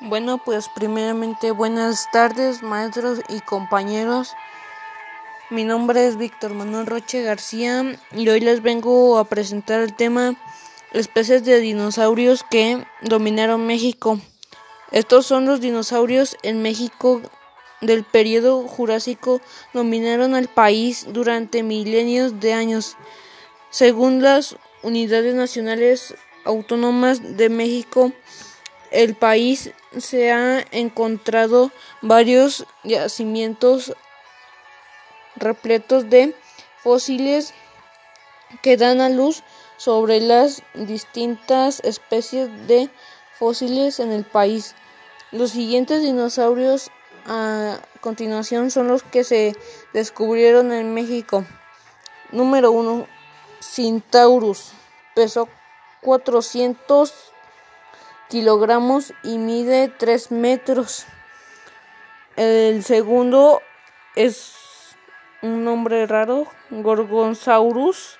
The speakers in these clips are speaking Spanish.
Bueno, pues primeramente buenas tardes maestros y compañeros. Mi nombre es Víctor Manuel Roche García y hoy les vengo a presentar el tema especies de dinosaurios que dominaron México. Estos son los dinosaurios en México del periodo Jurásico dominaron al país durante milenios de años. Según las unidades nacionales autónomas de México, el país se ha encontrado varios yacimientos repletos de fósiles que dan a luz sobre las distintas especies de fósiles en el país. Los siguientes dinosaurios a continuación son los que se descubrieron en México. Número 1. Centaurus. Pesó 400 kilogramos y mide 3 metros. El segundo es un nombre raro, Gorgonsaurus.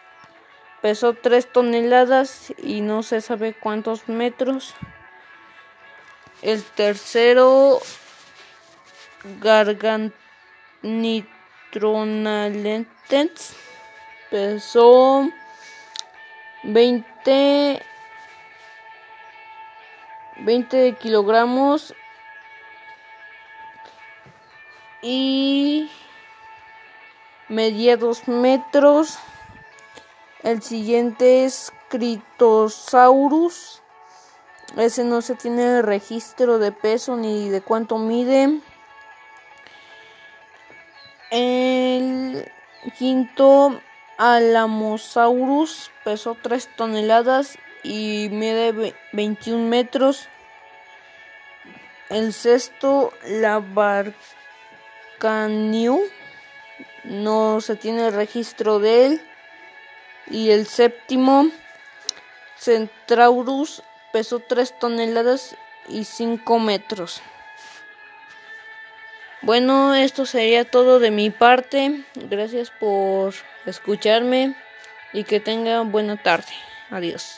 Pesó 3 toneladas y no se sabe cuántos metros. El tercero, Garganitronalentens, pesó 20 20 kilogramos y medía 2 metros. El siguiente es Critosaurus. Ese no se tiene registro de peso ni de cuánto mide. El quinto Alamosaurus pesó 3 toneladas y mide 21 metros. El sexto, la Barcaniu, no se tiene registro de él. Y el séptimo, Centaurus, pesó 3 toneladas y 5 metros. Bueno, esto sería todo de mi parte. Gracias por escucharme y que tengan buena tarde. Adiós.